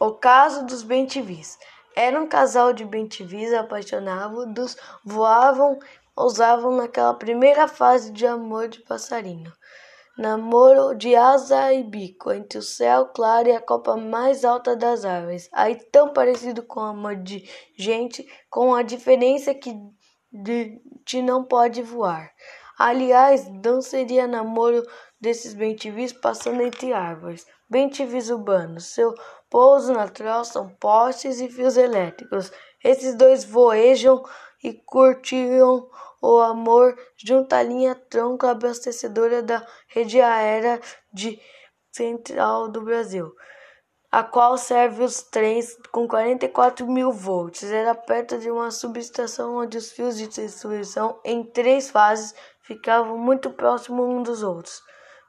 O caso dos bentivis. Era um casal de bentivis apaixonados, voavam, ousavam naquela primeira fase de amor de passarinho. Namoro de asa e bico, entre o céu claro e a copa mais alta das árvores. Aí tão parecido com amor de gente, com a diferença que de, de não pode voar. Aliás, não seria namoro desses bentivis passando entre árvores. Bentivis urbanos, seu pouso natural são postes e fios elétricos. Esses dois voejam e curtiam o amor junto à linha tronco abastecedora da rede aérea de central do Brasil, a qual serve os trens com 44 mil volts. Era perto de uma subestação onde os fios de distribuição em três fases ficavam muito próximos uns dos outros,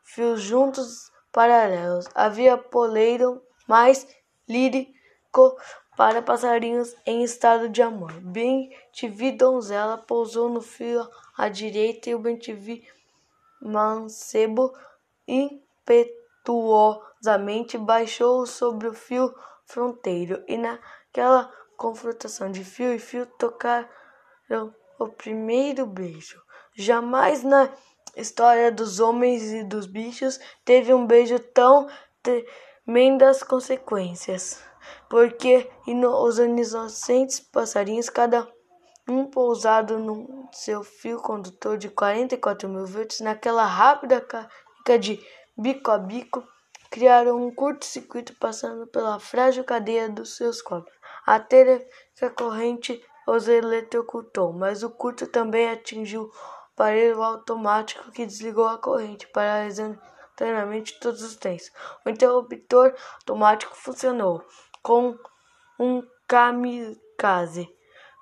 fios juntos paralelos. Havia poleiro mais lírico para passarinhos em estado de amor. Bem-te-vi, donzela, pousou no fio à direita e o bem-te-vi mancebo impetuosamente baixou sobre o fio fronteiro e naquela confrontação de fio e fio tocaram o primeiro beijo. Jamais na história dos homens e dos bichos teve um beijo tão tremendas consequências porque os inocentes passarinhos, cada um pousado no seu fio condutor de 44 mil volts, naquela rápida carga de bico a bico, criaram um curto-circuito passando pela frágil cadeia dos seus corpos. A a corrente os eletrocutou, mas o curto também atingiu aparelho automático que desligou a corrente, paralisando internamente todos os trens. O interruptor automático funcionou com um kamikaze.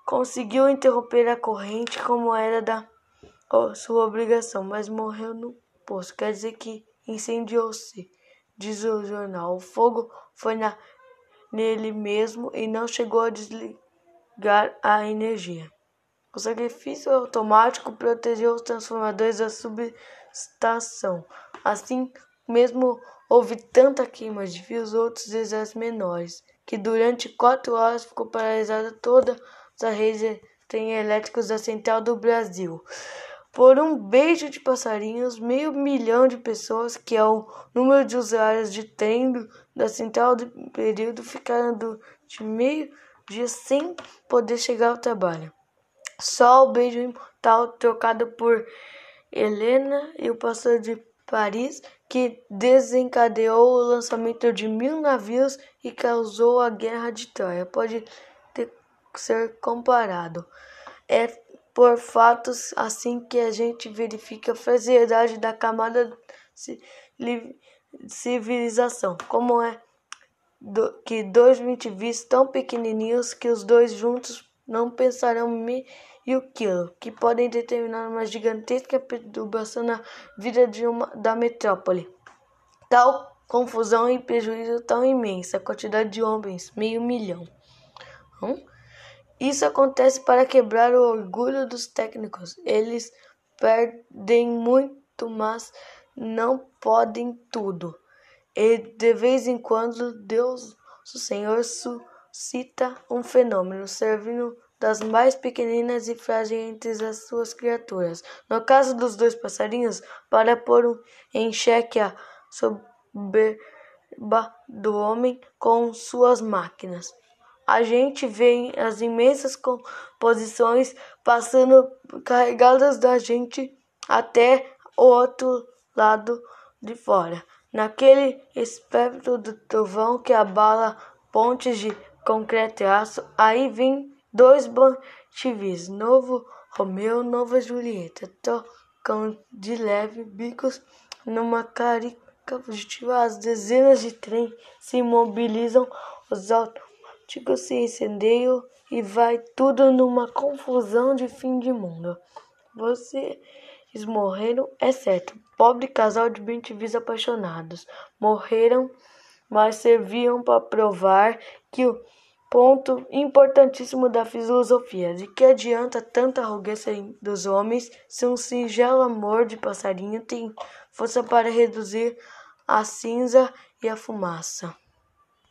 Conseguiu interromper a corrente como era da sua obrigação, mas morreu no poço. Quer dizer que incendiou-se, diz o jornal. O fogo foi na, nele mesmo e não chegou a desligar a energia. O sacrifício automático protegeu os transformadores da subestação. Assim mesmo houve tanta queima de fios outros exércitos menores que durante quatro horas ficou paralisada toda a rede tem elétricos da Central do Brasil. Por um beijo de passarinhos, meio milhão de pessoas, que é o número de usuários de trem da Central do período, ficaram de meio dia sem poder chegar ao trabalho. Só o beijo imortal trocado por Helena e o pastor de Paris, que desencadeou o lançamento de mil navios e causou a Guerra de Troia, pode ter, ser comparado. É por fatos assim que a gente verifica a fragilidade da camada de civilização, como é do, que dois indivíduos tão pequenininhos que os dois juntos não pensarão e o quilo, que podem determinar uma gigantesca perturbação na vida de uma, da metrópole. Tal confusão e prejuízo tão imensa, quantidade de homens, meio milhão. Hum? Isso acontece para quebrar o orgulho dos técnicos. Eles perdem muito, mas não podem tudo. E de vez em quando Deus, o Senhor, suscita um fenômeno, servindo das mais pequeninas e frágeis entre as suas criaturas. No caso dos dois passarinhos, para pôr em xeque a soberba do homem com suas máquinas. A gente vê as imensas composições passando carregadas da gente até o outro lado de fora. Naquele espectro do trovão que abala pontes de concreto e aço, aí vem Dois bons novo Romeu, nova Julieta, tocam de leve bicos numa carica fugitiva. As dezenas de trens se imobilizam, os autóticos se incendeiam e vai tudo numa confusão de fim de mundo. Vocês morreram, é certo. Pobre casal de bentivis apaixonados. Morreram, mas serviam para provar que o Ponto importantíssimo da filosofia: de que adianta tanta arrogância dos homens se um singelo amor de passarinho tem força para reduzir a cinza e a fumaça?